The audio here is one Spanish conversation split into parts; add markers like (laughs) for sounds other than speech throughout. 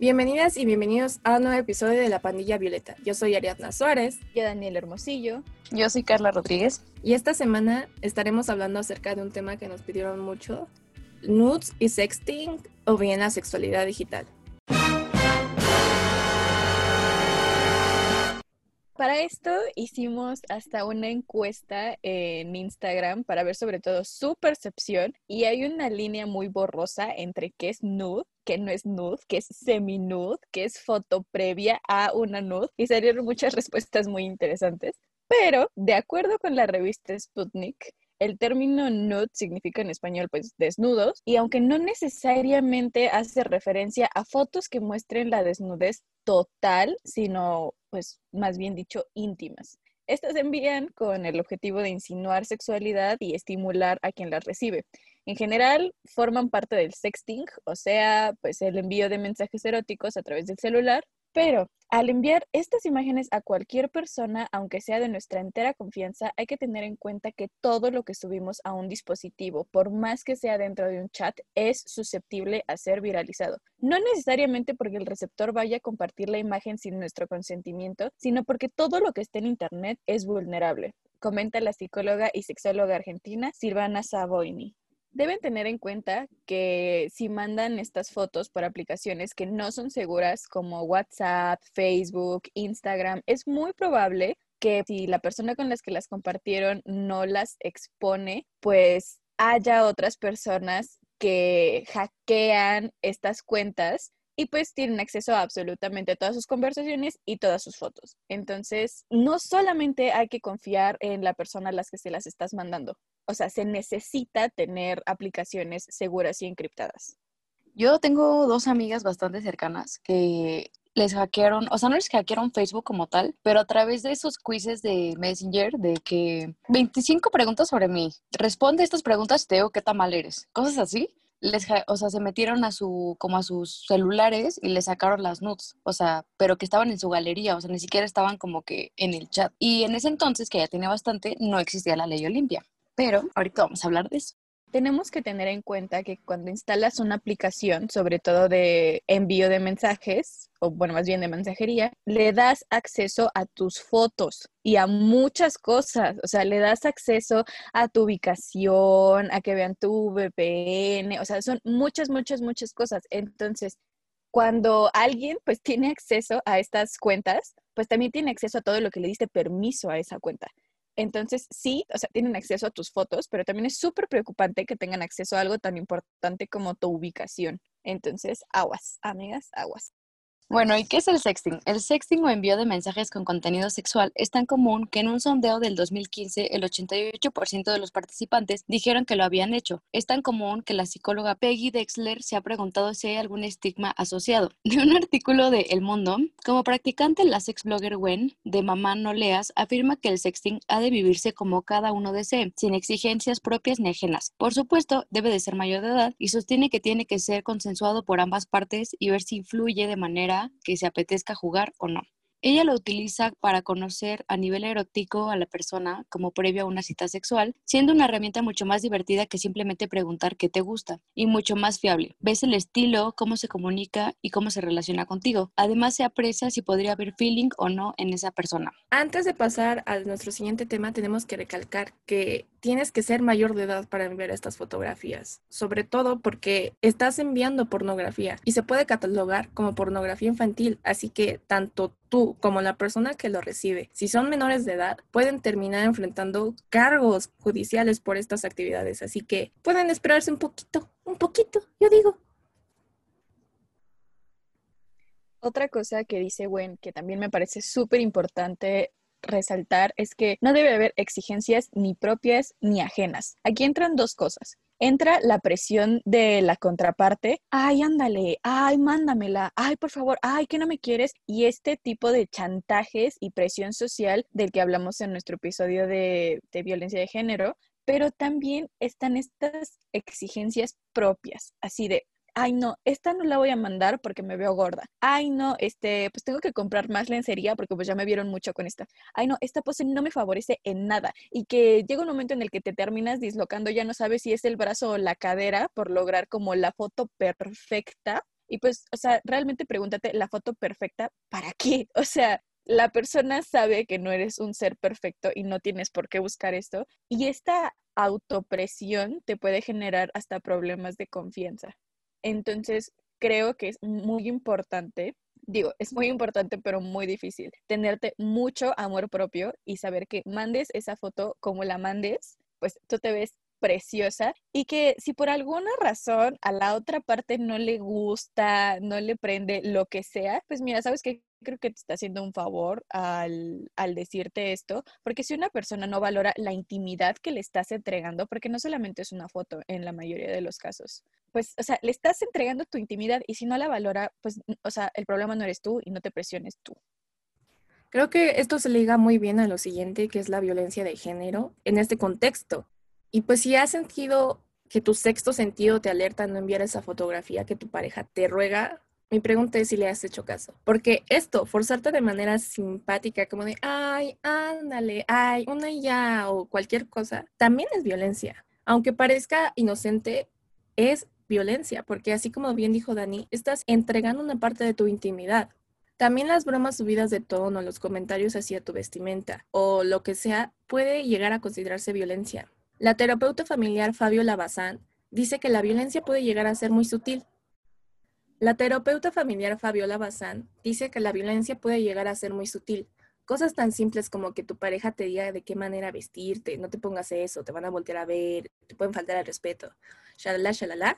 Bienvenidas y bienvenidos a un nuevo episodio de La Pandilla Violeta. Yo soy Ariadna Suárez. Yo Daniel Hermosillo. Yo soy Carla Rodríguez. Y esta semana estaremos hablando acerca de un tema que nos pidieron mucho, nudes y sexting o bien la sexualidad digital. Para esto hicimos hasta una encuesta en Instagram para ver sobre todo su percepción y hay una línea muy borrosa entre qué es nude, qué no es nude, qué es semi-nude, qué es foto previa a una nude y salieron muchas (laughs) respuestas muy interesantes. Pero de acuerdo con la revista Sputnik, el término nude significa en español pues desnudos y aunque no necesariamente hace referencia a fotos que muestren la desnudez total, sino pues más bien dicho íntimas. Estas envían con el objetivo de insinuar sexualidad y estimular a quien las recibe. En general, forman parte del sexting, o sea, pues el envío de mensajes eróticos a través del celular pero al enviar estas imágenes a cualquier persona, aunque sea de nuestra entera confianza, hay que tener en cuenta que todo lo que subimos a un dispositivo, por más que sea dentro de un chat, es susceptible a ser viralizado. No necesariamente porque el receptor vaya a compartir la imagen sin nuestro consentimiento, sino porque todo lo que esté en Internet es vulnerable comenta la psicóloga y sexóloga argentina Silvana Savoini. Deben tener en cuenta que si mandan estas fotos por aplicaciones que no son seguras como WhatsApp, Facebook, Instagram, es muy probable que si la persona con las que las compartieron no las expone, pues haya otras personas que hackean estas cuentas y pues tienen acceso a absolutamente todas sus conversaciones y todas sus fotos. Entonces, no solamente hay que confiar en la persona a las que se las estás mandando, o sea, se necesita tener aplicaciones seguras y encriptadas. Yo tengo dos amigas bastante cercanas que les hackearon, o sea, no les hackearon Facebook como tal, pero a través de esos quizzes de Messenger de que 25 preguntas sobre mí, responde estas preguntas te digo qué tan mal eres, cosas así. Les, o sea, se metieron a su, como a sus celulares y les sacaron las nudes, o sea, pero que estaban en su galería, o sea, ni siquiera estaban como que en el chat. Y en ese entonces, que ya tenía bastante, no existía la ley Olimpia pero ahorita vamos a hablar de eso. Tenemos que tener en cuenta que cuando instalas una aplicación, sobre todo de envío de mensajes, o bueno, más bien de mensajería, le das acceso a tus fotos y a muchas cosas. O sea, le das acceso a tu ubicación, a que vean tu VPN, o sea, son muchas, muchas, muchas cosas. Entonces, cuando alguien pues tiene acceso a estas cuentas, pues también tiene acceso a todo lo que le diste permiso a esa cuenta. Entonces, sí, o sea, tienen acceso a tus fotos, pero también es súper preocupante que tengan acceso a algo tan importante como tu ubicación. Entonces, aguas, amigas, aguas. Bueno, ¿y qué es el sexting? El sexting o envío de mensajes con contenido sexual es tan común que en un sondeo del 2015 el 88% de los participantes dijeron que lo habían hecho. Es tan común que la psicóloga Peggy Dexler se ha preguntado si hay algún estigma asociado. (laughs) De un artículo de El Mundo, como practicante la sex blogger Gwen de Mamá No Leas afirma que el sexting ha de vivirse como cada uno desee, sin exigencias propias ni ajenas. Por supuesto, debe de ser mayor de edad y sostiene que tiene que ser consensuado por ambas partes y ver si influye de manera que se apetezca jugar o no. Ella lo utiliza para conocer a nivel erótico a la persona como previo a una cita sexual, siendo una herramienta mucho más divertida que simplemente preguntar qué te gusta y mucho más fiable. Ves el estilo, cómo se comunica y cómo se relaciona contigo. Además se aprecia si podría haber feeling o no en esa persona. Antes de pasar a nuestro siguiente tema, tenemos que recalcar que tienes que ser mayor de edad para enviar estas fotografías, sobre todo porque estás enviando pornografía y se puede catalogar como pornografía infantil, así que tanto tú como la persona que lo recibe, si son menores de edad, pueden terminar enfrentando cargos judiciales por estas actividades, así que pueden esperarse un poquito, un poquito, yo digo. Otra cosa que dice Gwen, que también me parece súper importante resaltar es que no debe haber exigencias ni propias ni ajenas. Aquí entran dos cosas. Entra la presión de la contraparte, ay, ándale, ay, mándamela, ay, por favor, ay, que no me quieres. Y este tipo de chantajes y presión social del que hablamos en nuestro episodio de, violencia de género, pero también están estas exigencias propias, así de, ay no, esta no la voy a mandar porque me veo gorda. Ay no, este, pues tengo que comprar más lencería porque pues ya me vieron mucho con esta. Ay no, esta pose no me favorece en nada y que llega un momento en el que te terminas dislocando, ya no sabes si es el brazo o la cadera por lograr como la foto perfecta Y pues, o sea, realmente pregúntate la foto perfecta, ¿para qué? (laughs) O sea, la persona sabe que no eres un ser perfecto y no tienes por qué buscar esto. Y esta autopresión te puede generar hasta problemas de confianza. Entonces, creo que es muy importante, digo, es muy importante, pero muy difícil, tenerte mucho amor propio y saber que mandes esa foto como la mandes, pues tú te ves preciosa y que si por alguna razón a la otra parte no le gusta, no le prende lo que sea, pues mira, sabes que creo que te está haciendo un favor al, al, decirte esto, porque si una persona no valora la intimidad que le estás entregando, porque no solamente es una foto en la mayoría de los casos, pues, o sea, le estás entregando tu intimidad y si no la valora, pues, o sea, el problema no eres tú y no te presiones tú. Creo que esto se liga muy bien a lo siguiente, que es la violencia de género en este contexto. Y pues si has sentido que tu sexto sentido te alerta a no enviar esa fotografía que tu pareja te ruega, mi pregunta es si le has hecho caso. Porque esto, forzarte de manera simpática, como de, ay, ándale, ay, una ya, o cualquier cosa, también es violencia. Aunque parezca inocente, es violencia, porque así como bien dijo Dani, estás entregando una parte de tu intimidad. También las bromas subidas de tono, los comentarios hacia tu vestimenta o lo que sea puede llegar a considerarse violencia. La terapeuta familiar Fabio Lavazán dice que la violencia puede llegar a ser muy sutil. La terapeuta familiar Fabiola Bazán dice que la violencia puede llegar a ser muy sutil. Cosas tan simples como que tu pareja te diga de qué manera vestirte, no te pongas eso, te van a voltear a ver, te pueden faltar al respeto, shalala, shalala.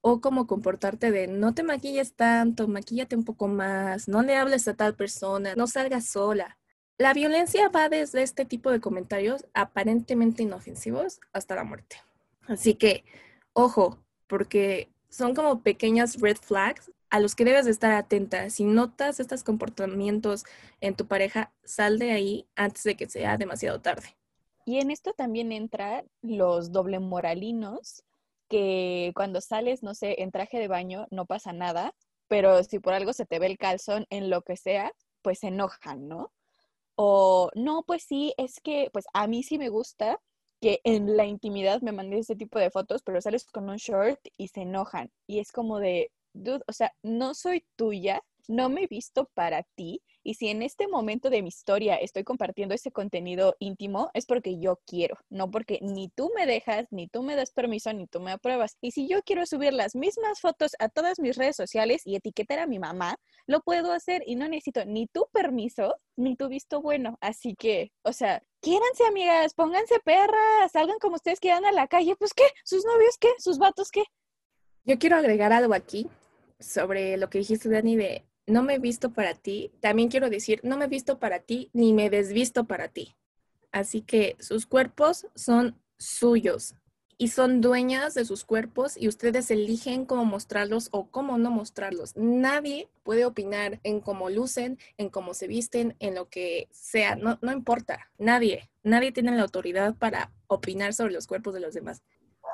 O como comportarte de no te maquilles tanto, maquíllate un poco más, no le hables a tal persona, no salgas sola. La violencia va desde este tipo de comentarios aparentemente inofensivos hasta la muerte. Así que, ojo, porque son como pequeñas red flags a los que debes de estar atenta. Si notas estos comportamientos en tu pareja, sal de ahí antes de que sea demasiado tarde. Y en esto también entran los doble moralinos, que cuando sales, no sé, en traje de baño no pasa nada, pero si por algo se te ve el calzón en lo que sea, pues se enojan, ¿no? O no, pues sí, es que pues a mí sí me gusta que en la intimidad me mandes ese tipo de fotos, pero sales con un short y se enojan. Y es como de, dude, o sea, no soy tuya, no me he visto para ti y si en este momento de mi historia estoy compartiendo ese contenido íntimo, es porque yo quiero, no porque ni tú me dejas, ni tú me das permiso, ni tú me apruebas. Y si yo quiero subir las mismas fotos a todas mis redes sociales y etiquetar a mi mamá, lo puedo hacer y no necesito ni tu permiso, ni tu visto bueno. Así que, o sea, quiéranse amigas, pónganse perras, salgan como ustedes quieran a la calle, pues qué, sus novios qué, sus vatos qué. Yo quiero agregar algo aquí sobre lo que dijiste, Dani, de no me he visto para ti, también quiero decir, no me he visto para ti ni me desvisto para ti. Así que sus cuerpos son suyos y son dueñas de sus cuerpos y ustedes eligen cómo mostrarlos o cómo no mostrarlos. Nadie puede opinar en cómo lucen, en cómo se visten, en lo que sea, no, no importa, nadie, nadie tiene la autoridad para opinar sobre los cuerpos de los demás.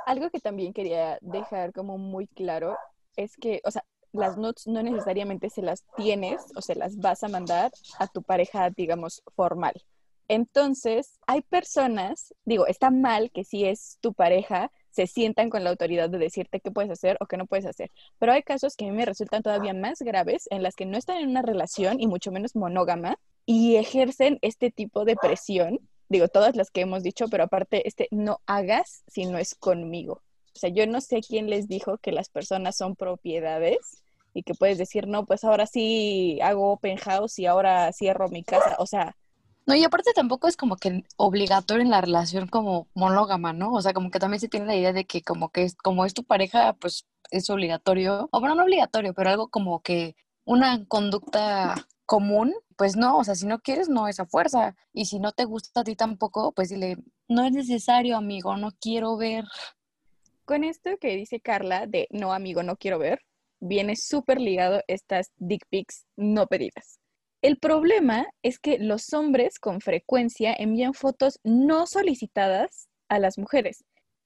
Algo que también quería dejar como muy claro es que, o sea, las notes no necesariamente se las tienes o se las vas a mandar a tu pareja, digamos, formal. Entonces, hay personas, digo, está mal que si es tu pareja, se sientan con la autoridad de decirte qué puedes hacer o qué no puedes hacer. Pero hay casos que a mí me resultan todavía más graves en las que no están en una relación y mucho menos monógama y ejercen este tipo de presión. Digo, todas las que hemos dicho, pero aparte, este no hagas si no es conmigo. O sea, yo no sé quién les dijo que las personas son propiedades y que puedes decir, no, pues ahora sí hago open house y ahora cierro mi casa. O sea, no, y aparte tampoco es como que obligatorio en la relación como monógama, ¿no? O sea, como que también se tiene la idea de que como que es, como es tu pareja, pues es obligatorio. O bueno, no obligatorio, pero algo como que una conducta común, pues no, o sea, si no quieres, no es a fuerza. Y si no te gusta a ti tampoco, pues dile, no es necesario, amigo, no quiero ver. Con esto que dice Carla de no amigo, no quiero ver, viene súper ligado estas dick pics no pedidas. El problema es que los hombres con frecuencia envían fotos no solicitadas a las mujeres.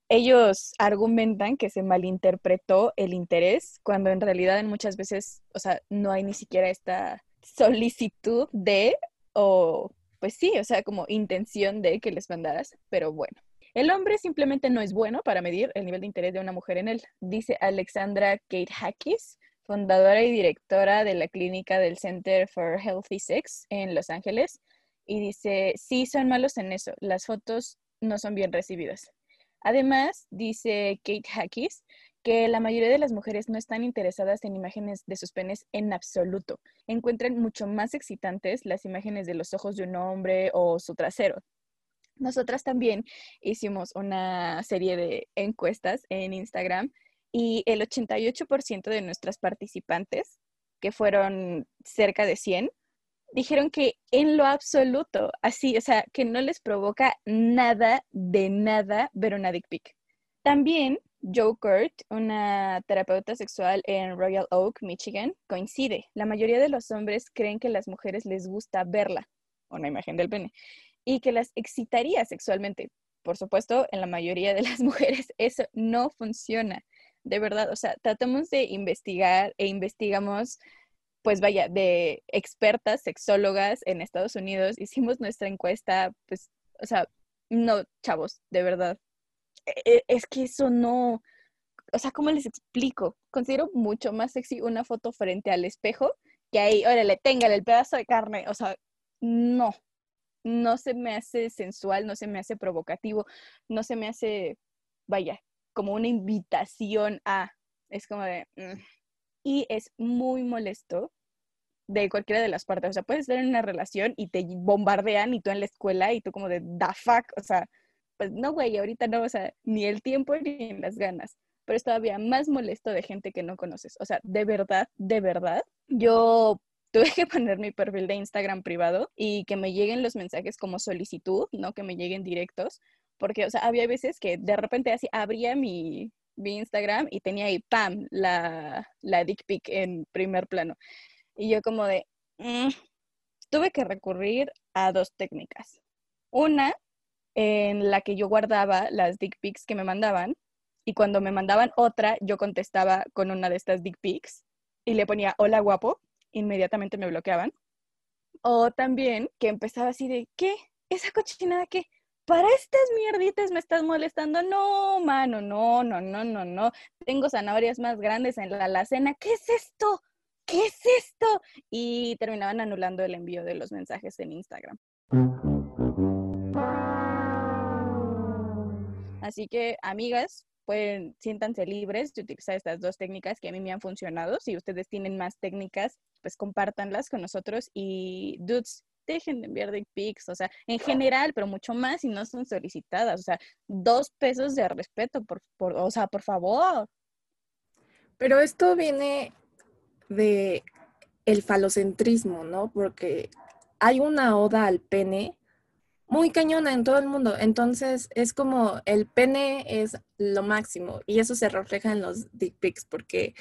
Ellos argumentan que se malinterpretó el interés cuando en realidad muchas veces, o sea, no hay ni siquiera esta solicitud de o pues sí, o sea, como intención de que les mandaras, pero bueno. El hombre simplemente no es bueno para medir el nivel de interés de una mujer en él, dice Alexandra Kate Hackis, fundadora y directora de la clínica del Center for Healthy Sex en Los Ángeles. Y dice, sí, son malos en eso. Las fotos no son bien recibidas. Además, dice Kate Hackis, que la mayoría de las mujeres no están interesadas en imágenes de sus penes en absoluto. Encuentran mucho más excitantes las imágenes de los ojos de un hombre o su trasero. Nosotras también hicimos una serie de encuestas en Instagram y el 88% de nuestras participantes, que fueron cerca de 100, dijeron que en lo absoluto, así, o sea, que no les provoca nada de nada ver una dick pic. También Joe Kurt, una terapeuta sexual en Royal Oak, Michigan, coincide. La mayoría de los hombres creen que a las mujeres les gusta verla, una imagen del pene, y que las excitaría sexualmente. Por supuesto, en la mayoría de las (laughs) mujeres eso no funciona. De verdad, o sea, tratamos de investigar e investigamos, pues vaya, de expertas sexólogas en Estados Unidos. Hicimos nuestra encuesta, pues, o sea, no, chavos, de verdad, e, es que eso no, o sea, ¿cómo les explico? Considero mucho más sexy una foto frente al espejo que ahí, órale, téngale el pedazo de carne, o sea, no, no se me hace sensual, no se me hace provocativo, no se me hace, vaya, como una invitación a, es como de, mm". y es muy molesto de cualquiera de las partes, o sea, puedes estar en una relación y te bombardean y tú en la escuela y tú como de, da fuck, o sea, pues no, güey, ahorita no, o sea, ni el tiempo ni las ganas. Pero es todavía más molesto de gente que no conoces. O sea, de verdad, de verdad, yo tuve que (laughs) poner mi perfil de Instagram privado y que me lleguen los mensajes como solicitud, no que me lleguen directos, porque, había veces que de repente así abría mi, mi Instagram y tenía ahí, ¡pam!, la, la dick pic en primer plano. Y yo como de, mm", tuve que recurrir a dos técnicas. Una en la que yo guardaba las dick pics que me mandaban y cuando me mandaban otra, yo contestaba con una de estas dick pics y le ponía hola guapo, inmediatamente me bloqueaban. O también que empezaba así de, ¿qué? ¿Esa cochinada qué? Para estas mierditas me estás molestando. No, mano, no, no, no, no, no. Tengo zanahorias más grandes en la alacena. ¿Qué es esto? ¿Qué es esto? Y terminaban anulando el envío de los mensajes en Instagram. Así que, amigas, pueden, siéntanse libres de utilizar estas dos técnicas que a mí me han funcionado. Si ustedes tienen más técnicas, pues compártanlas con nosotros y, dudes, dejen de enviar dick pics, o sea, en general, pero mucho más si no son solicitadas, o sea, dos pesos de respeto, por, por, o sea, por favor. Pero esto viene de el falocentrismo, ¿no? Porque hay una oda al pene muy cañona en todo el mundo. Entonces es como el pene es lo máximo y eso se refleja en los dick pics porque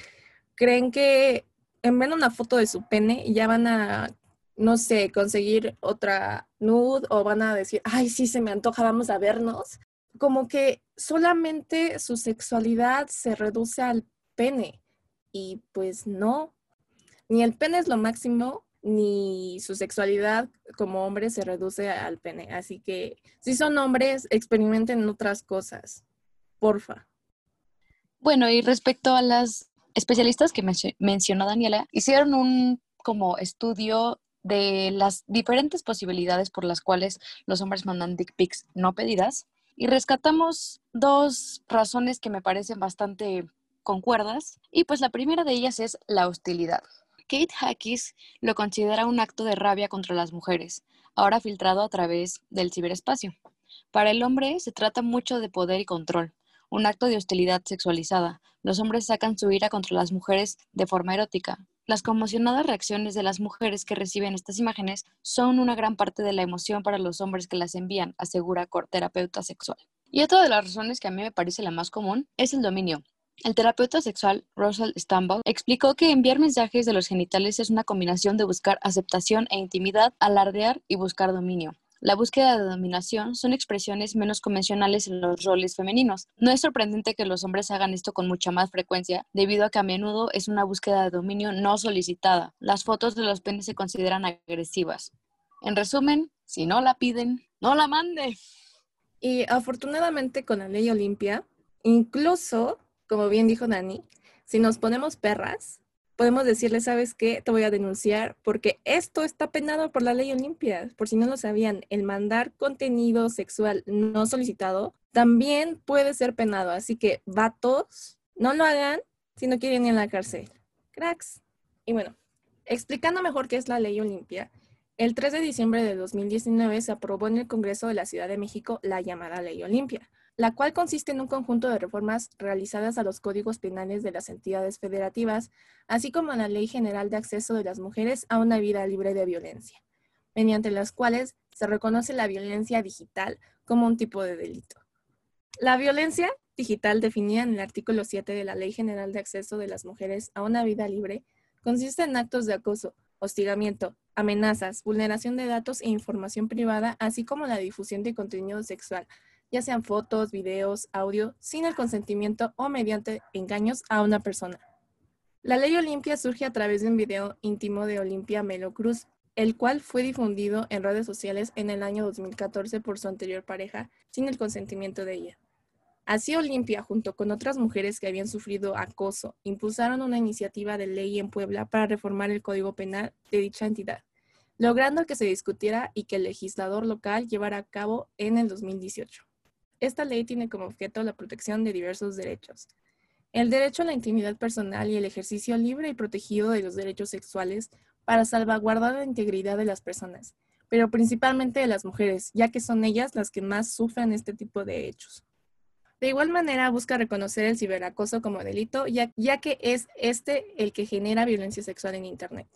creen que en ver una foto de su pene ya van a, no sé, conseguir otra nude o van a decir, ay, sí, se me antoja, vamos a vernos. Como que solamente su sexualidad se reduce al pene y pues no, ni el pene es lo máximo, ni su sexualidad como hombre se reduce al pene. Así que si son hombres, experimenten otras cosas. Porfa. Bueno, y respecto a las especialistas que mencionó Daniela, hicieron un como estudio de las diferentes posibilidades por las cuales los hombres mandan dick pics no pedidas y rescatamos dos razones que me parecen bastante concuerdas y pues la primera de ellas es la hostilidad. Kate Hackis lo considera un acto de rabia contra las mujeres, ahora filtrado a través del ciberespacio. Para el hombre se trata mucho de poder y control, un acto de hostilidad sexualizada. Los hombres sacan su ira contra las mujeres de forma erótica. Las conmocionadas reacciones de las mujeres que reciben estas imágenes son una gran parte de la emoción para los hombres que las envían, asegura terapeuta sexual. Y otra de las razones que a mí me parece la más común es el dominio. El terapeuta sexual Russell Stumble explicó que enviar mensajes de los genitales es una combinación de buscar aceptación e intimidad, alardear y buscar dominio. La búsqueda de dominación son expresiones menos convencionales en los roles femeninos. No es sorprendente que los hombres hagan esto con mucha más frecuencia, debido a que a menudo es una búsqueda de dominio no solicitada. Las fotos de los penes se consideran agresivas. En resumen, si no la piden, no la mande. Y afortunadamente con la ley Olimpia, incluso como bien dijo Dani, si nos ponemos perras, podemos decirle, ¿sabes qué? Te voy a denunciar porque esto está penado por la ley Olimpia. Por si no lo sabían, el mandar contenido sexual no solicitado también puede ser penado. Así que, vatos, no lo hagan si no quieren ir a la cárcel. Cracks. Y bueno, explicando mejor qué es la ley Olimpia, el 3 de diciembre de 2019 se aprobó en el Congreso de la Ciudad de México la llamada ley Olimpia la cual consiste en un conjunto de reformas realizadas a los códigos penales de las entidades federativas, así como a la Ley General de Acceso de las Mujeres a una vida libre de violencia, mediante las cuales se reconoce la violencia digital como un tipo de delito. La violencia digital definida en el artículo 7 de la Ley General de Acceso de las Mujeres a una vida libre consiste en actos de acoso, hostigamiento, amenazas, vulneración de datos e información privada, así como la difusión de contenido sexual, ya sean fotos, videos, audio, sin el consentimiento o mediante engaños a una persona. La ley Olimpia surge a través de un video íntimo de Olimpia Melo Cruz, el cual fue difundido en redes sociales en el año 2014 por su anterior pareja, sin el consentimiento de ella. Así Olimpia, junto con otras mujeres que habían sufrido acoso, impulsaron una iniciativa de ley en Puebla para reformar el Código Penal de dicha entidad, logrando que se discutiera y que el legislador local llevara a cabo en el 2018. Esta ley tiene como objeto la protección de diversos derechos. El derecho a la intimidad personal y el ejercicio libre y protegido de los derechos sexuales para salvaguardar la integridad de las personas, pero principalmente de las mujeres, ya que son ellas las que más sufren este tipo de hechos. De igual manera, busca reconocer el ciberacoso como delito, ya, ya que es este el que genera violencia sexual en Internet.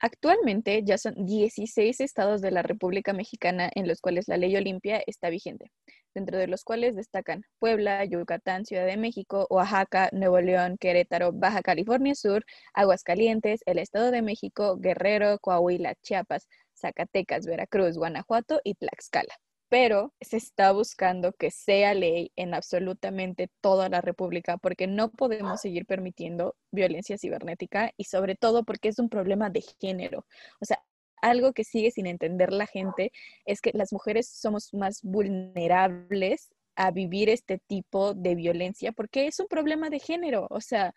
Actualmente ya son 16 estados de la República Mexicana en los cuales la ley Olimpia está vigente dentro de los cuales destacan Puebla, Yucatán, Ciudad de México, Oaxaca, Nuevo León, Querétaro, Baja California Sur, Aguascalientes, el Estado de México, Guerrero, Coahuila, Chiapas, Zacatecas, Veracruz, Guanajuato y Tlaxcala. Pero se está buscando que sea ley en absolutamente toda la República porque no podemos seguir permitiendo violencia cibernética y sobre todo porque es un problema de género. O sea, algo que sigue sin entender la gente es que las mujeres somos más vulnerables a vivir este tipo de violencia porque es un problema de género. O sea,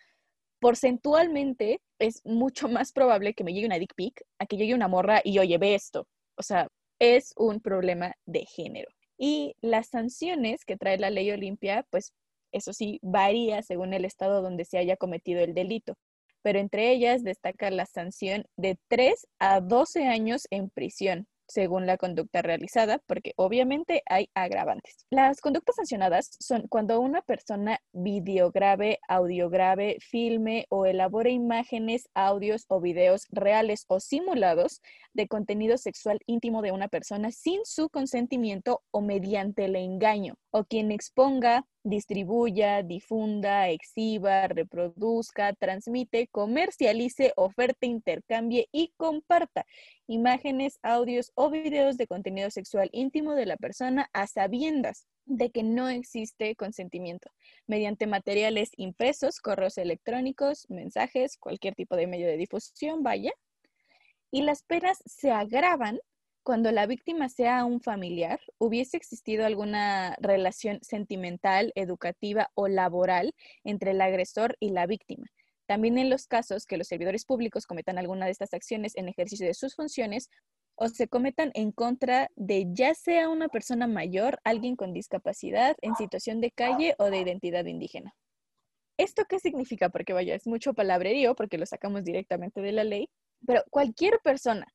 porcentualmente es mucho más probable que me llegue una dick pic a que llegue una morra y oye, ve esto. O sea, es un problema de género. Y las sanciones que trae la ley Olimpia, pues eso sí, varía según el estado donde se haya cometido el delito pero entre ellas destaca la sanción de 3 a 12 años en prisión según la conducta realizada, porque obviamente hay agravantes. Las conductas sancionadas son cuando una persona videograve, audiograve, filme o elabore imágenes, audios o videos reales o simulados de contenido sexual íntimo de una persona sin su consentimiento o mediante el engaño, o quien exponga, distribuya, difunda, exhiba, reproduzca, transmite, comercialice, oferte, intercambie y comparta imágenes, audios o videos de contenido sexual íntimo de la persona a sabiendas de que no existe consentimiento, mediante materiales impresos, correos electrónicos, mensajes, cualquier tipo de medio de difusión, vaya. Y las penas se agravan cuando la víctima sea un familiar, hubiese existido alguna relación sentimental, educativa o laboral entre el agresor y la víctima. También en los casos que los servidores públicos cometan alguna de estas acciones en ejercicio de sus funciones o se cometan en contra de ya sea una persona mayor, alguien con discapacidad, en situación de calle o de identidad indígena. ¿Esto qué significa? Porque vaya, es mucho palabrerío porque lo sacamos directamente de la ley, pero cualquier persona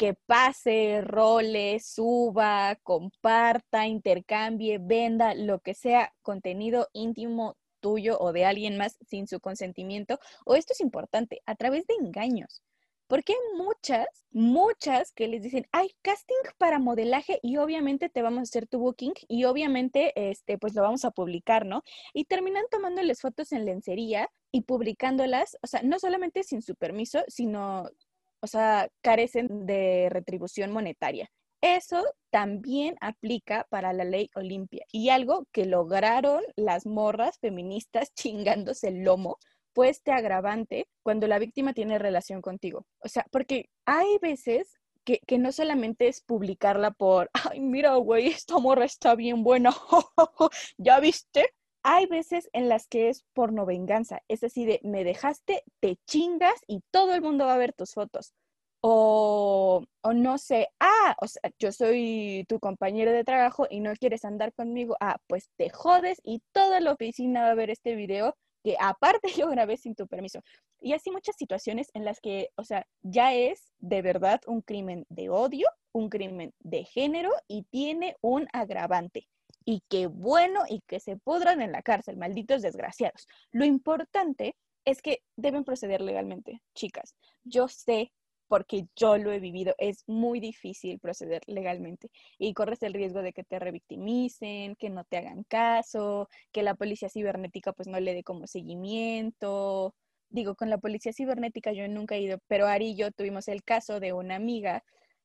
que pase, role, suba, comparta, intercambie, venda, lo que sea contenido íntimo tuyo o de alguien más sin su consentimiento, o esto es importante, a través de engaños. Porque hay muchas, muchas que les dicen, hay casting para modelaje y obviamente te vamos a hacer tu booking y obviamente este, pues lo vamos a publicar, ¿no? Y terminan tomándoles fotos en lencería y publicándolas, o sea, no solamente sin su permiso, sino o sea, carecen de retribución monetaria. Eso también aplica para la ley Olimpia y algo que lograron las morras feministas (laughs) chingándose el lomo fue este agravante cuando la víctima tiene relación contigo. O sea, porque hay veces que, que, no solamente es publicarla por, ay, mira, güey, esta morra está bien buena, (laughs) ¿ya viste? Hay veces en las que es porno venganza, es así de me dejaste, te chingas y todo el mundo va a ver tus fotos. O, o no sé, ah, o sea, yo soy tu compañero de trabajo y no quieres andar conmigo, ah, pues te jodes y toda la oficina va a ver este video que aparte (laughs) yo grabé sin tu permiso. Y así muchas situaciones en las que, o sea, ya es de verdad un crimen de odio, un crimen de género y tiene un agravante. Y qué bueno y que se pudran en la cárcel, malditos desgraciados. Lo importante es que deben proceder legalmente, chicas. Yo sé porque yo lo he vivido, es muy difícil proceder legalmente y corres el riesgo de que te revictimicen, que no te hagan caso, que la policía cibernética pues no le dé como seguimiento. Digo, con la policía cibernética yo nunca he ido, pero Ari y yo tuvimos el caso de una amiga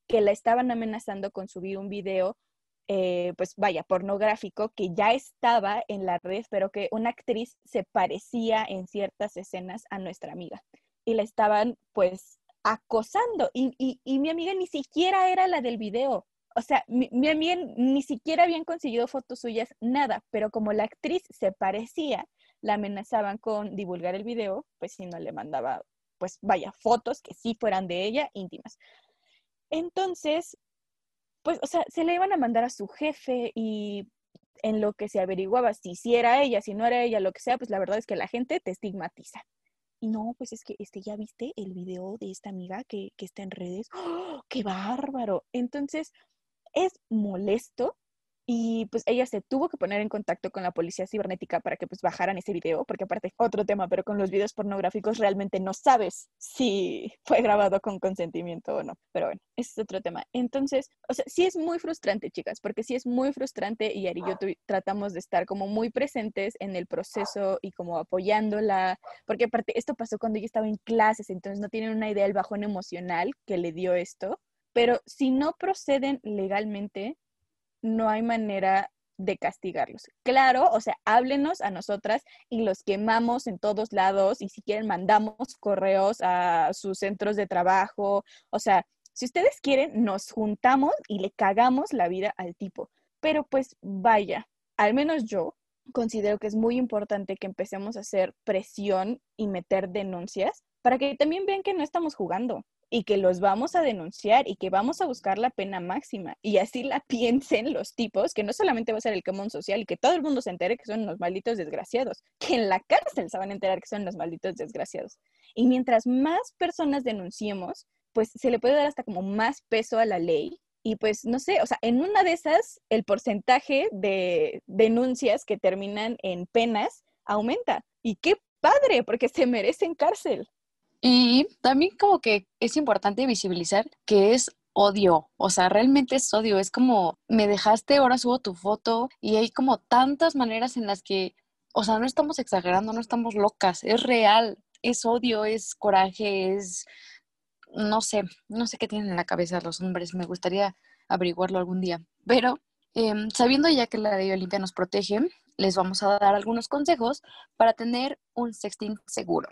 que la estaban amenazando con subir un video, eh, pues vaya, pornográfico, que ya estaba en la red, pero que una actriz se parecía en ciertas escenas a nuestra amiga. Y la estaban pues acosando y, mi amiga ni siquiera era la del video. O sea, mi, mi, amiga ni siquiera habían conseguido fotos suyas, nada, pero como la actriz se parecía, la amenazaban con divulgar el video, pues si no le mandaba, pues vaya, fotos que sí fueran de ella, íntimas. Entonces, pues, o sea, se le iban a mandar a su jefe y en lo que se averiguaba si era ella, si no era ella, lo que sea, pues la verdad es que la gente te estigmatiza no, pues es que este, ya viste el video de esta amiga que, que está en redes. ¡Oh, ¡Qué bárbaro! Entonces, es molesto y pues ella se tuvo que poner en contacto con la policía cibernética para que pues bajaran ese video, porque aparte otro tema, pero con los videos pornográficos realmente no sabes si (laughs) fue grabado con consentimiento o no. Pero bueno, ese es otro tema. Entonces, o sea, sí es muy frustrante, chicas, porque sí es muy frustrante y Ari y yo tratamos de estar como muy presentes en el proceso y como apoyándola, porque aparte esto pasó cuando ella estaba en clases, entonces no tienen una idea del bajón emocional que le dio esto. Pero si no proceden legalmente, no hay manera de castigarlos. Claro, o sea, háblenos a nosotras y los quemamos en todos lados y si quieren mandamos correos a sus centros de trabajo. O sea, si ustedes quieren, nos juntamos y le cagamos la vida al tipo. Pero pues vaya, al menos yo considero que es muy importante que empecemos a hacer presión y meter denuncias para que también vean que no estamos jugando y que los vamos a denunciar y que vamos a buscar la pena máxima. Y así la (laughs) piensen los tipos, que no solamente va a ser el común social y que todo el mundo se entere que son los malditos desgraciados, que en la cárcel se van a enterar que son los malditos desgraciados. Y mientras más personas denunciemos, pues se le puede dar hasta como más peso a la ley. Y pues no sé, o sea, en una de esas el porcentaje de denuncias que terminan en penas aumenta. Y qué padre, porque se merecen cárcel. Y también como que es importante visibilizar que es odio, o sea, realmente es odio, es como me dejaste, ahora subo tu foto y hay como tantas maneras en las que, o sea, no estamos exagerando, no estamos locas, es real, es odio, es coraje, es, no sé, no sé qué tienen en la cabeza los hombres, me gustaría averiguarlo algún día, pero em, sabiendo ya que la ley Olimpia nos protege, les vamos a dar algunos consejos para tener un sexting seguro.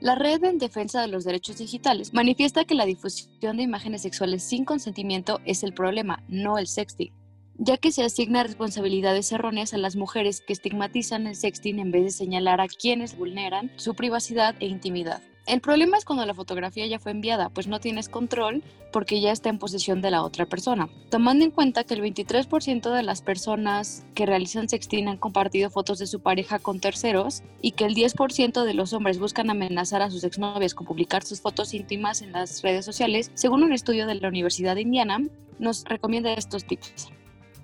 La Red en Defensa de los Derechos Digitales manifiesta que la difusión de imágenes sexuales sin consentimiento es el problema, no el sexting, ya que se asigna responsabilidades erróneas a las mujeres que estigmatizan el sexting en vez de señalar a quienes vulneran su privacidad e intimidad. El problema es cuando la fotografía ya fue enviada, pues no tienes control porque ya está en posesión de la otra persona. Tomando en cuenta que el 23% de las personas que realizan sexting han compartido fotos de su pareja con terceros y que el 10% de los hombres buscan amenazar a sus exnovias con publicar sus fotos íntimas en las redes sociales, según un estudio de la Universidad de Indiana, nos recomienda estos tips.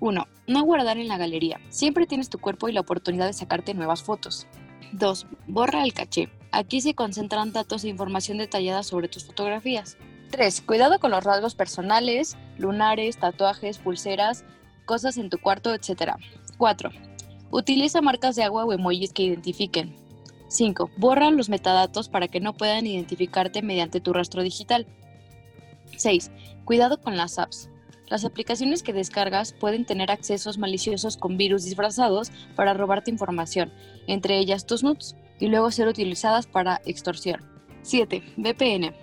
1. No guardar en la galería. Siempre tienes tu cuerpo y la oportunidad de sacarte nuevas fotos. 2. Borra el caché. Aquí se concentran datos e información detallada sobre tus fotografías. 3. Cuidado con los rasgos personales, lunares, tatuajes, pulseras, cosas en tu cuarto, etc. 4. Utiliza marcas de agua o emojis que identifiquen. 5. Borra los metadatos para que no puedan identificarte mediante tu rastro digital. 6. Cuidado con las apps. Las aplicaciones que descargas pueden tener accesos maliciosos con virus disfrazados para robarte información, entre ellas tus nudes, y luego ser utilizadas para extorsión. 7. VPN.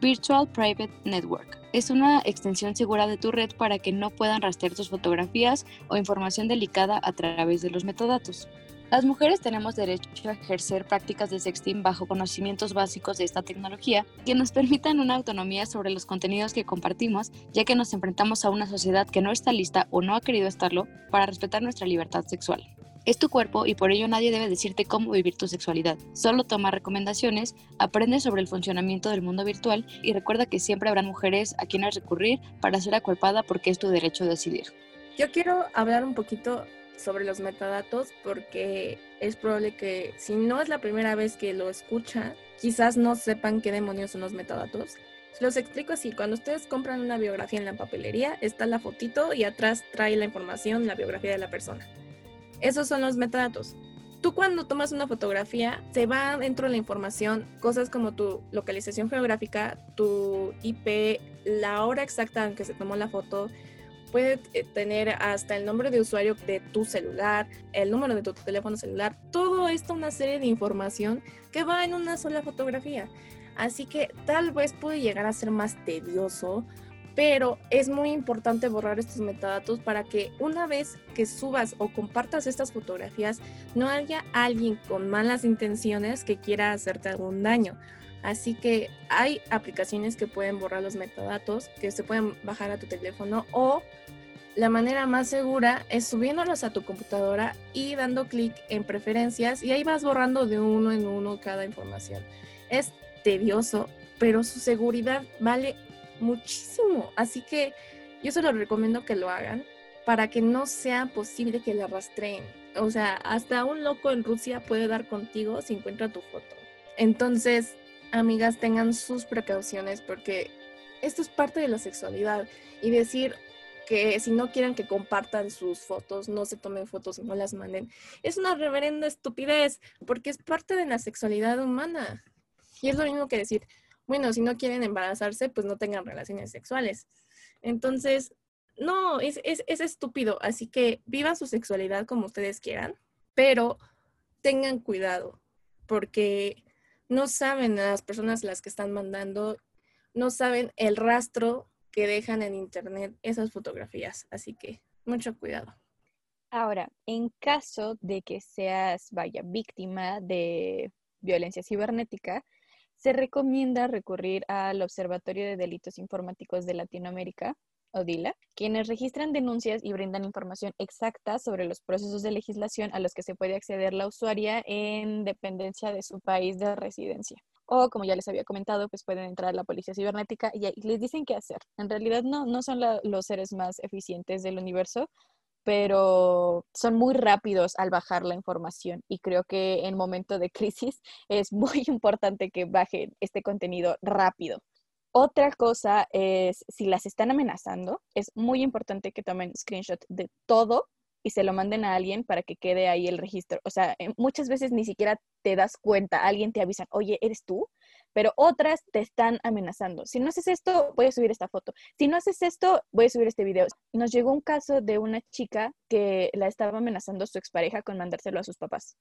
Virtual Private Network. Es una extensión segura de tu red para que no puedan rastrear tus fotografías o información delicada a través de los metadatos. Las mujeres tenemos derecho a ejercer prácticas de sexting bajo conocimientos básicos de esta tecnología que nos permitan una autonomía sobre los contenidos que compartimos, ya que nos enfrentamos a una sociedad que no está lista o no ha querido estarlo para respetar nuestra libertad sexual. Es tu cuerpo y por ello nadie debe decirte cómo vivir tu sexualidad. Solo toma recomendaciones, aprende sobre el funcionamiento del mundo virtual y recuerda que siempre habrá mujeres a quienes recurrir para ser acuerpada porque es tu derecho a decidir. Yo quiero hablar un poquito sobre los metadatos porque es probable que si no es la primera vez que lo escuchan, quizás no sepan qué demonios son los metadatos. Los explico así, cuando ustedes compran una biografía en la papelería, está la fotito y atrás trae la información, la biografía de la persona. Esos son los metadatos. Tú cuando tomas una fotografía, se va dentro de la información cosas como tu localización geográfica, tu IP, la hora exacta en que se tomó la foto, puede eh, tener hasta el nombre de usuario de tu celular, el número de tu teléfono celular, todo esto una serie de información que va en una sola fotografía. Así que tal vez puede llegar a ser más tedioso, pero es muy importante borrar estos metadatos para que una vez que subas o compartas estas fotografías no haya alguien con malas intenciones que quiera hacerte algún daño. Así que hay aplicaciones que pueden borrar los metadatos, que se pueden bajar a tu teléfono o la manera más segura es subiéndolos a tu computadora y dando clic en preferencias y ahí vas borrando de uno en uno cada información. Es tedioso, pero su seguridad vale muchísimo. Así que yo se lo recomiendo que lo hagan para que no sea posible que la rastreen. O sea, hasta un loco en Rusia puede dar contigo si encuentra tu foto. Entonces, amigas, tengan sus precauciones porque esto es parte de la sexualidad. Y decir que si no quieren que compartan sus fotos, no se tomen fotos y no las manden, es una reverenda estupidez porque es parte de la sexualidad humana. Y es lo mismo que decir, bueno, si no quieren embarazarse, pues no tengan relaciones sexuales. Entonces, no, es, es, es estúpido. Así que vivan su sexualidad como ustedes quieran, pero tengan cuidado porque no saben las personas las que están mandando, no saben el rastro que dejan en internet esas fotografías. Así que mucho cuidado. Ahora, en caso de que seas, vaya, víctima de violencia cibernética, se recomienda recurrir al Observatorio de Delitos Informáticos de Latinoamérica, ODILA, quienes registran denuncias y brindan información exacta sobre los procesos de legislación a los que se puede acceder la usuaria en dependencia de su país de residencia. O, como ya les había comentado, pues pueden entrar a la policía cibernética y les dicen qué hacer. En realidad no, no son los seres más eficientes del universo, pero son muy rápidos al bajar la información y creo que en momento de (laughs) crisis es muy importante que bajen este contenido rápido. Otra cosa es, si las están amenazando, es muy importante que tomen screenshot de todo y se lo manden a alguien para que quede ahí el registro. O sea, eh, muchas veces ni siquiera te das cuenta, alguien te avisa, oye, ¿eres tú? Pero otras te están amenazando. Si no haces esto, voy a subir esta foto. Si no haces esto, voy a subir este video. Nos llegó un caso de una chica que la estaba amenazando su expareja con mandárselo a sus papás.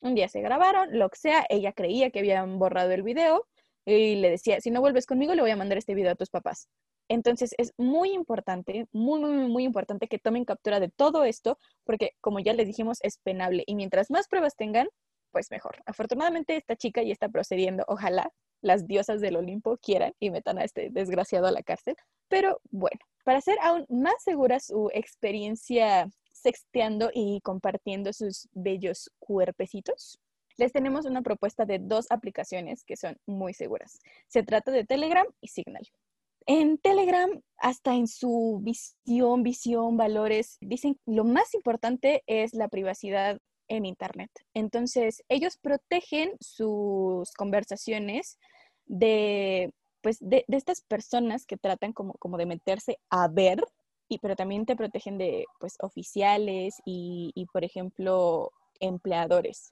Un día se grabaron, lo que sea, ella creía que habían borrado el video, y le decía, si no vuelves conmigo, le voy a mandar este video a tus papás. Entonces es muy importante, muy, muy, muy importante que tomen captura de todo esto, porque como ya les dijimos, es penable. Y mientras más pruebas tengan, pues mejor. Afortunadamente esta chica ya está procediendo. Ojalá las diosas del Olimpo quieran y metan a este desgraciado a la cárcel. Pero bueno, para hacer aún más segura su experiencia sexteando y compartiendo sus bellos cuerpecitos, les tenemos una propuesta de dos aplicaciones que son muy seguras. Se trata de Telegram y Signal. En Telegram, hasta en su visión, visión, valores, dicen lo más importante es la privacidad en Internet. Entonces, ellos protegen sus conversaciones de, pues, de, estas personas que tratan como, como de meterse a ver, y, pero también te protegen de pues, oficiales y, y, por ejemplo, empleadores.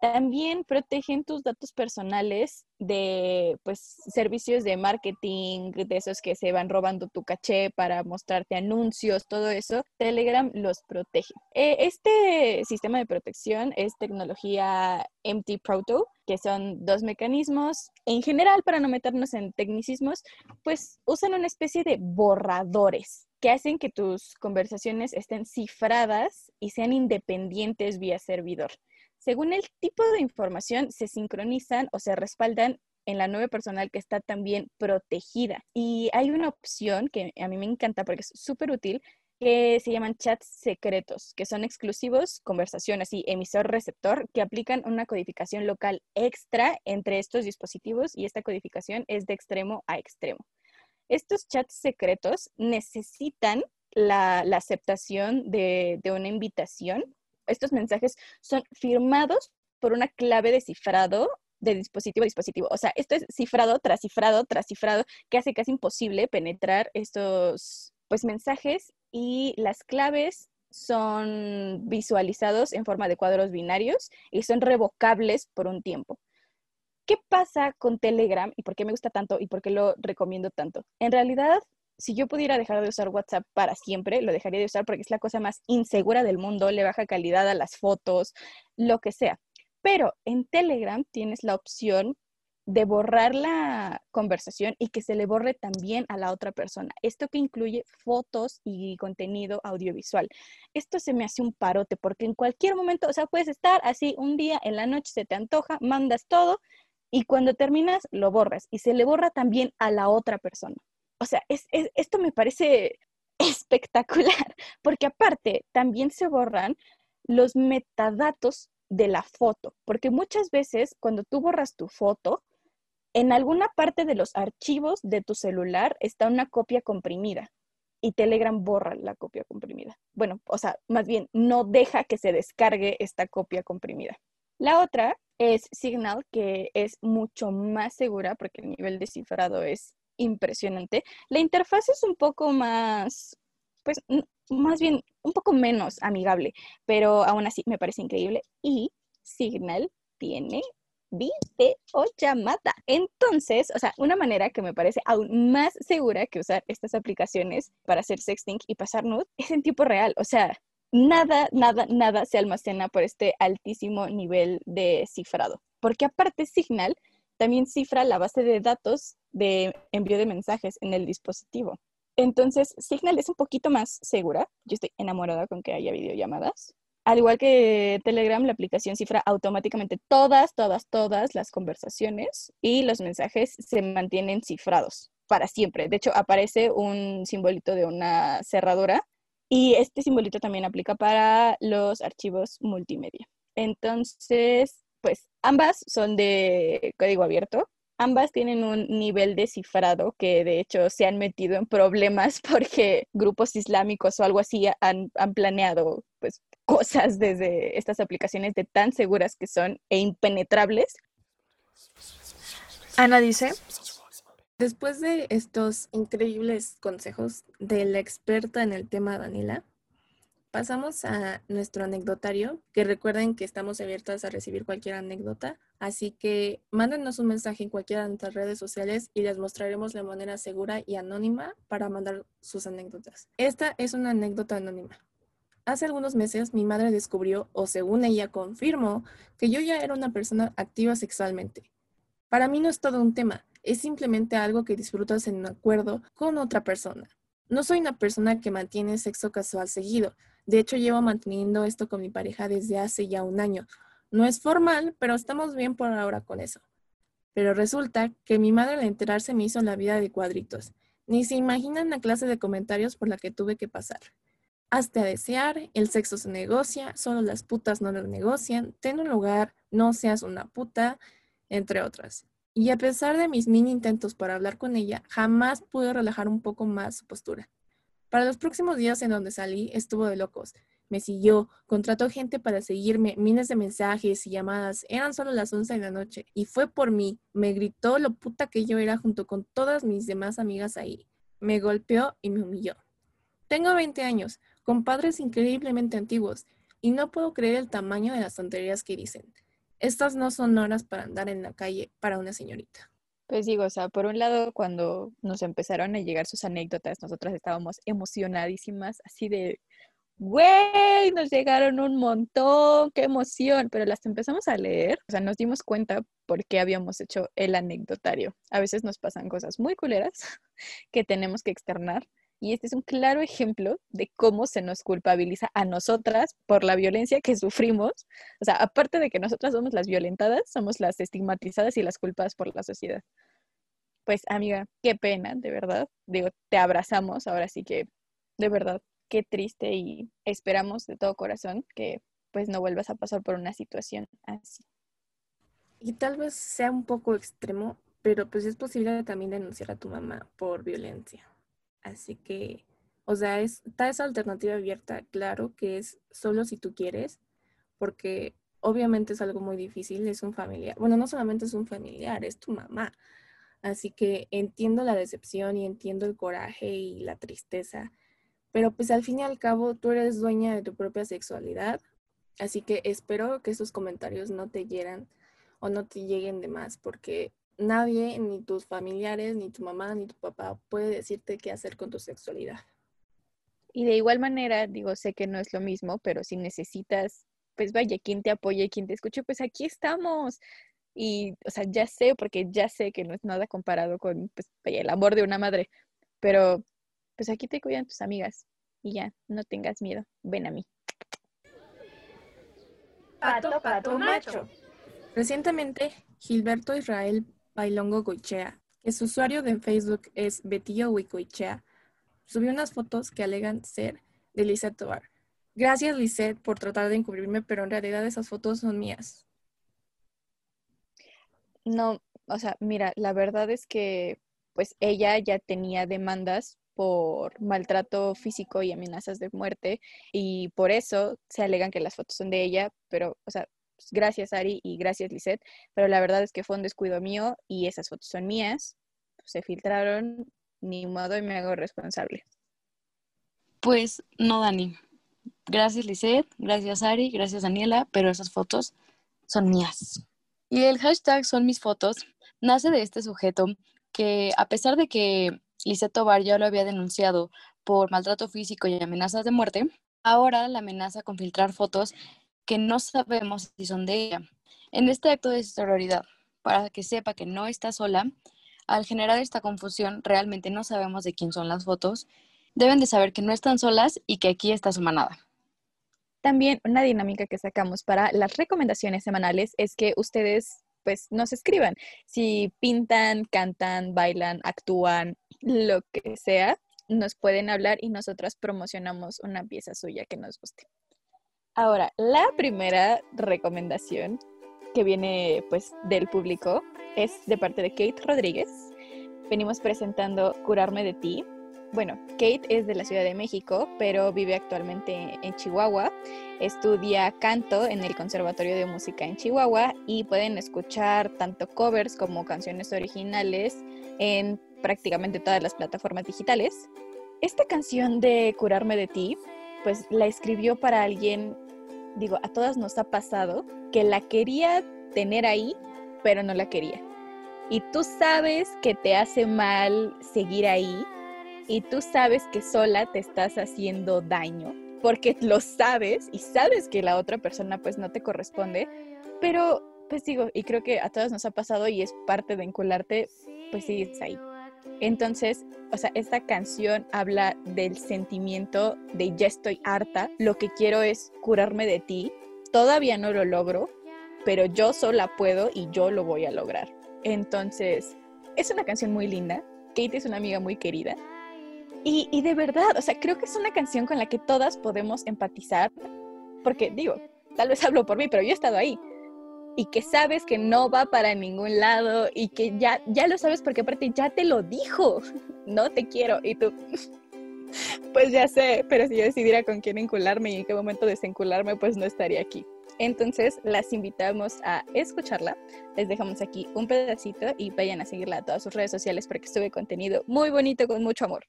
También protegen tus datos personales de pues servicios de marketing, de esos que se van robando tu caché para mostrarte anuncios, todo eso. Telegram los protege. Eh, este sistema de protección es tecnología MT Proto, que son dos mecanismos. En general, para no meternos en tecnicismos, pues usan una especie de borradores que hacen que tus conversaciones estén cifradas y sean independientes vía servidor. Según el tipo de información, se sincronizan o se respaldan en la nube personal que está también protegida. Y hay una opción que a mí me encanta porque es súper útil, que se llaman chats secretos, que son exclusivos, conversación así, emisor-receptor, que aplican una codificación local extra entre estos dispositivos y esta codificación es de extremo a extremo. Estos chats secretos necesitan la, aceptación de, de una invitación. Estos mensajes son firmados por una clave de cifrado de dispositivo a dispositivo. O sea, esto es cifrado tras cifrado tras cifrado, que hace casi imposible penetrar estos pues mensajes y las claves son visualizados en forma de cuadros binarios y son revocables por un tiempo. ¿Qué pasa con Telegram y por qué me gusta tanto y por qué lo recomiendo tanto? En realidad, si yo pudiera dejar de usar WhatsApp para siempre, lo dejaría de usar porque es la cosa más insegura del mundo, le baja calidad a las fotos, lo que sea. Pero en Telegram tienes la opción de borrar la conversación y que se le borre también a la otra persona. Esto que incluye fotos y contenido audiovisual. Esto se me hace un parote porque en cualquier momento, o sea, puedes estar así un día en la noche, se te antoja, mandas todo y cuando terminas lo borras y se le borra también a la otra persona. O sea, esto me parece (laughs) espectacular porque aparte también se borran los metadatos de la foto, porque muchas veces cuando tú borras tu foto, en alguna parte de los archivos de tu celular está una copia comprimida y Telegram borra la copia comprimida. Bueno, o sea, más bien no deja que se descargue esta copia comprimida. La otra es Signal, que es mucho más segura porque el nivel de cifrado es impresionante. La interfaz es un poco más, pues, más bien un poco menos amigable, pero aún así me parece increíble. Y Signal tiene video llamada. Entonces, o sea, una manera que me parece aún más segura que usar estas aplicaciones para hacer sexting y pasar nude es en tiempo real. O sea, nada, nada, nada se almacena por este altísimo nivel de cifrado. Porque aparte Signal también cifra la base de datos de envío de mensajes en el dispositivo. Entonces, Signal es un poquito más segura. Yo estoy enamorada con que haya videollamadas. Al igual que Telegram, la aplicación cifra automáticamente todas, todas, todas las conversaciones y los mensajes se mantienen cifrados para siempre. De hecho, aparece un simbolito de una cerradura y este simbolito también aplica para los archivos multimedia. Entonces, pues ambas son de código abierto. Ambas tienen un nivel de cifrado que de hecho se han metido en problemas (laughs) porque grupos islámicos o algo así han, planeado pues cosas desde estas aplicaciones de tan seguras que son e impenetrables. Ana dice, después de estos increíbles consejos de la experta en el tema Daniela, pasamos a nuestro anecdotario, que recuerden que estamos abiertos a recibir cualquier anécdota, así que mándenos un mensaje en cualquiera de nuestras redes sociales y les mostraremos la manera segura y anónima para mandar sus anécdotas. Esta es una anécdota anónima. Hace algunos meses mi madre descubrió, o según ella confirmó, que yo ya era una persona activa sexualmente. Para mí no es todo un tema, es simplemente algo que disfrutas en un acuerdo con otra persona. No soy una persona que mantiene sexo casual seguido. De hecho, llevo manteniendo esto con mi pareja desde hace ya un año. No es formal, pero estamos bien por ahora con eso. Pero resulta que mi madre al enterarse me hizo la vida de cuadritos. Ni se imaginan la clase de comentarios por la que tuve que pasar. Hazte a desear, el sexo se negocia, solo las putas no lo negocian, ten un lugar, no seas una puta, entre otras. Y a pesar de mis mini intentos para hablar con ella, jamás pude relajar un poco más su postura. Para los próximos días en donde salí, estuvo de locos. Me siguió, contrató gente para seguirme, miles de mensajes y llamadas. Eran solo las 11 de la noche. Y fue por mí. Me gritó lo puta que yo era junto con todas mis demás amigas ahí. Me golpeó y me humilló. Tengo 20 años con padres increíblemente antiguos, y no puedo creer el tamaño de las tonterías que dicen. Estas no son horas para andar en la calle para una señorita. Pues digo, o sea, por un lado, cuando nos empezaron a llegar sus anécdotas, nosotras estábamos emocionadísimas, así de, güey, nos llegaron un montón, qué emoción, pero las empezamos a leer, o sea, nos dimos cuenta por qué habíamos hecho el anecdotario. A veces nos pasan cosas muy culeras (laughs) que tenemos que externar Y este es un claro ejemplo de cómo se nos culpabiliza a nosotras por la violencia que sufrimos. O sea, aparte de que nosotras somos las violentadas, somos las estigmatizadas y las culpadas por la sociedad. Pues amiga, qué pena, de verdad. Digo, te abrazamos, ahora sí que, de verdad, qué triste y esperamos de todo corazón que pues no vuelvas a pasar por una situación así. Y tal vez sea un poco extremo, pero pues es posible también denunciar a tu mamá por violencia. Así que, o sea, está esa alternativa abierta, claro, que es solo si tú quieres, porque obviamente es algo muy difícil, es un familiar. Bueno, no solamente es un familiar, es tu mamá. Así que entiendo la decepción y entiendo el coraje y la tristeza, pero pues al fin y al cabo tú eres dueña de tu propia sexualidad, así que espero que esos comentarios no te hieran o no te lleguen de más, porque nadie, ni tus familiares, ni tu mamá, ni tu papá puede decirte qué hacer con tu sexualidad. Y de igual manera, digo, sé que no es lo mismo, pero si necesitas, pues vaya, quien te apoye, quien te escuche, pues aquí estamos. Y, o sea, ya sé, porque ya sé que no es nada comparado con, pues, vaya, el amor de una madre, pero pues aquí te cuidan tus amigas. Y ya, no tengas miedo, ven a mí. Pato, pato, macho. Recientemente, Gilberto Israel Bailongo Goichea, que su usuario de Facebook es Betillo Wicoichea, subió unas fotos que alegan ser de Lisette Tovar. Gracias, Lisette, por tratar de encubrirme, pero en realidad esas fotos son mías. No, o sea, mira, la verdad es que pues ella ya tenía demandas por maltrato físico y amenazas de muerte y por eso se alegan que las fotos son de ella, pero, o sea, pues, gracias Ari y gracias Lisette, pero la verdad es que fue un descuido mío y esas fotos son mías, se filtraron, ni modo y me hago responsable. Pues no, Dani. Gracias Lisette, gracias Ari, gracias Daniela, pero esas fotos son mías. Y el hashtag son mis fotos nace de este sujeto que a pesar de que Lisette Tobar ya lo había denunciado por maltrato físico y amenazas de muerte, ahora la amenaza con filtrar fotos que no sabemos si son de ella. En este acto de sororidad, para que sepa que no está sola, al generar esta confusión, realmente no sabemos de quién son las fotos, deben de saber que no están solas y que aquí está su manada. También una dinámica que sacamos para las recomendaciones semanales es que ustedes pues nos escriban si pintan, cantan, bailan, actúan, lo que sea, nos pueden hablar y nosotras promocionamos una pieza suya que nos guste. Ahora, la primera recomendación que viene pues del público es de parte de Kate Rodríguez. Venimos presentando Curarme de ti. Bueno, Kate es de la Ciudad de México, pero vive actualmente en Chihuahua. Estudia canto en el Conservatorio de Música en Chihuahua y pueden escuchar tanto covers como canciones originales en prácticamente todas las plataformas digitales. Esta canción de Curarme de ti, pues la escribió para alguien digo, a todas nos ha pasado que la quería tener ahí, pero no la quería. Y tú sabes que te hace mal seguir ahí y tú sabes que sola te estás haciendo daño porque lo sabes y sabes que la otra persona pues no te corresponde, pero pues digo, y creo que a todas nos ha pasado y es parte de encularte, pues sigues ahí. Entonces, o sea, esta canción habla del sentimiento de ya estoy harta, lo que quiero es curarme de ti, todavía no lo logro, pero yo sola puedo y yo lo voy a lograr. Entonces, es una canción muy linda, Kate es una amiga muy querida. Y, y de verdad, o sea, creo que es una canción con la que todas podemos empatizar, porque digo, tal vez hablo por mí, pero yo he estado ahí y que sabes que no va para ningún lado y que ya, ya lo sabes porque aparte ya te lo dijo, (laughs) no te quiero y tú, (laughs) pues ya sé, pero si yo decidiera con quién encularme y en qué momento desencularme, pues no estaría aquí. Entonces las invitamos a escucharla. Les dejamos aquí un pedacito y vayan a seguirla a todas sus redes sociales porque sube contenido muy bonito con mucho amor.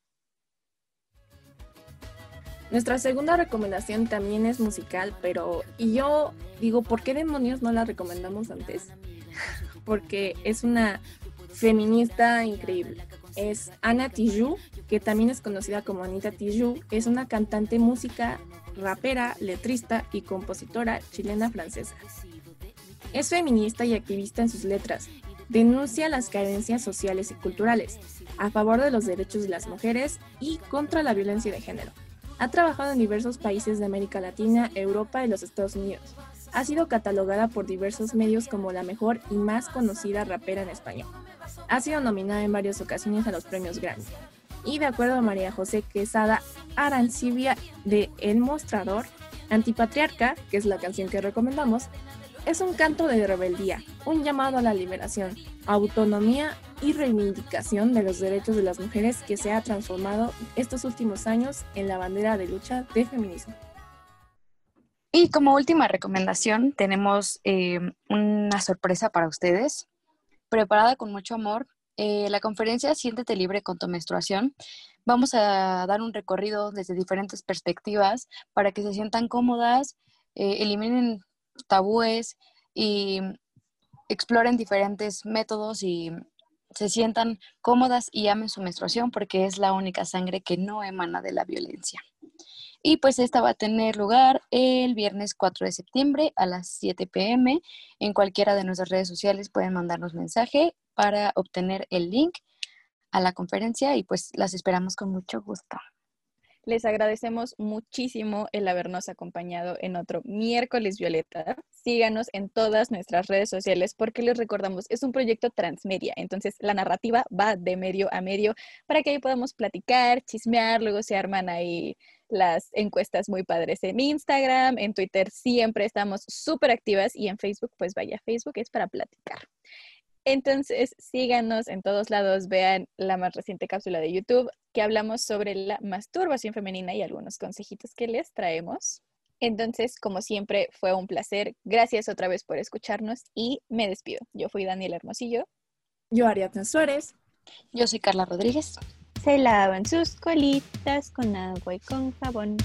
Nuestra segunda recomendación también es musical, pero y yo digo, ¿por qué demonios no la recomendamos antes? (laughs) Porque es una feminista increíble. Es Ana Tijoux, que también es conocida como Anita Tijoux, es una cantante música, rapera, letrista y compositora chilena francesa. Es feminista y activista en sus letras. Denuncia las carencias sociales y culturales, a favor de los derechos de las mujeres y contra la violencia de género. Ha trabajado en diversos países de América Latina, Europa y los Estados Unidos. Ha sido catalogada por diversos medios como la mejor y más conocida rapera en español. Ha sido nominada en varias ocasiones a los premios Grammy. Y de acuerdo a María José Quesada Arancibia de El Mostrador, Antipatriarca, que es la canción que recomendamos, es un canto de rebeldía, un llamado a la liberación, autonomía y reivindicación de los derechos de las mujeres que se ha transformado estos últimos años en la bandera de lucha de feminismo. Y como última recomendación, tenemos eh, una sorpresa para ustedes, preparada con mucho amor. Eh, la conferencia Siéntete libre con tu menstruación. Vamos a dar un recorrido desde diferentes perspectivas para que se sientan cómodas, eh, eliminen tabúes y exploren diferentes métodos y se sientan cómodas y amen su menstruación porque es la única sangre que no emana de la violencia. Y pues esta va a tener lugar el viernes 4 de septiembre a las 7 pm. En cualquiera de nuestras redes sociales pueden mandarnos mensaje para obtener el link a la conferencia y pues las esperamos con mucho gusto. Les agradecemos muchísimo el habernos acompañado en otro miércoles Violeta. Síganos en todas nuestras redes sociales porque les recordamos, es un proyecto transmedia, entonces la narrativa va de medio a medio para que ahí podamos platicar, chismear, luego se arman ahí las encuestas muy padres en Instagram, en Twitter siempre estamos súper activas y en Facebook, pues vaya, Facebook es para platicar. Entonces, síganos en todos lados, vean la más reciente cápsula de YouTube que hablamos sobre la masturbación femenina y algunos consejitos que les traemos. Entonces, como siempre, fue un placer. Gracias otra vez por escucharnos y me despido. Yo fui Daniel Hermosillo. Yo, Ariadna Suárez. Yo soy Carla Rodríguez. Se lavan sus colitas con agua y con jabón.